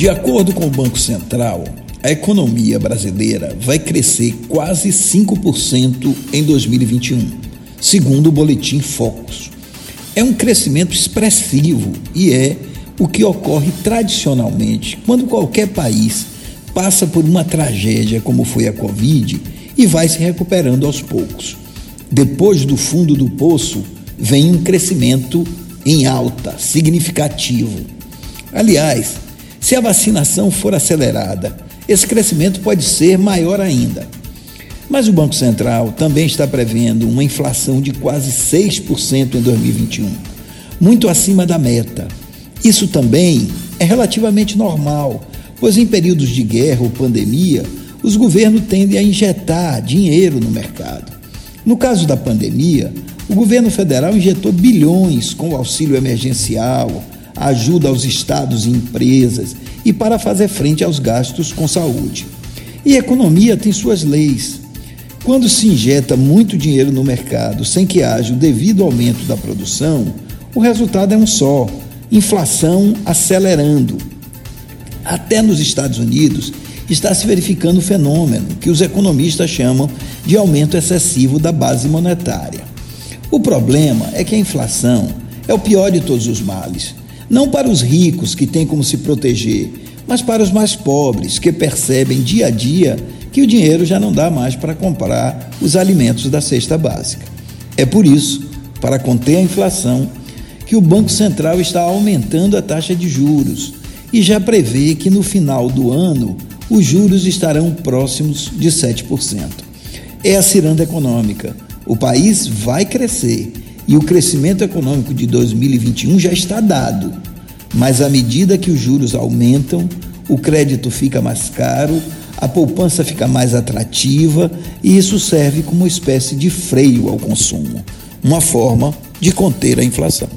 De acordo com o Banco Central, a economia brasileira vai crescer quase 5% em 2021, segundo o boletim Focus. É um crescimento expressivo e é o que ocorre tradicionalmente quando qualquer país passa por uma tragédia como foi a Covid e vai se recuperando aos poucos. Depois do fundo do poço, vem um crescimento em alta, significativo. Aliás, se a vacinação for acelerada, esse crescimento pode ser maior ainda. Mas o Banco Central também está prevendo uma inflação de quase 6% em 2021, muito acima da meta. Isso também é relativamente normal, pois em períodos de guerra ou pandemia, os governos tendem a injetar dinheiro no mercado. No caso da pandemia, o governo federal injetou bilhões com o auxílio emergencial, ajuda aos estados e empresas e para fazer frente aos gastos com saúde. E economia tem suas leis. Quando se injeta muito dinheiro no mercado sem que haja o devido aumento da produção, o resultado é um só: inflação acelerando. Até nos Estados Unidos está se verificando o fenômeno que os economistas chamam de aumento excessivo da base monetária. O problema é que a inflação é o pior de todos os males, não para os ricos que têm como se proteger, mas para os mais pobres que percebem dia a dia que o dinheiro já não dá mais para comprar os alimentos da cesta básica. É por isso, para conter a inflação, que o Banco Central está aumentando a taxa de juros e já prevê que no final do ano os juros estarão próximos de 7%. É a ciranda econômica. O país vai crescer e o crescimento econômico de 2021 já está dado. Mas à medida que os juros aumentam, o crédito fica mais caro, a poupança fica mais atrativa e isso serve como uma espécie de freio ao consumo, uma forma de conter a inflação.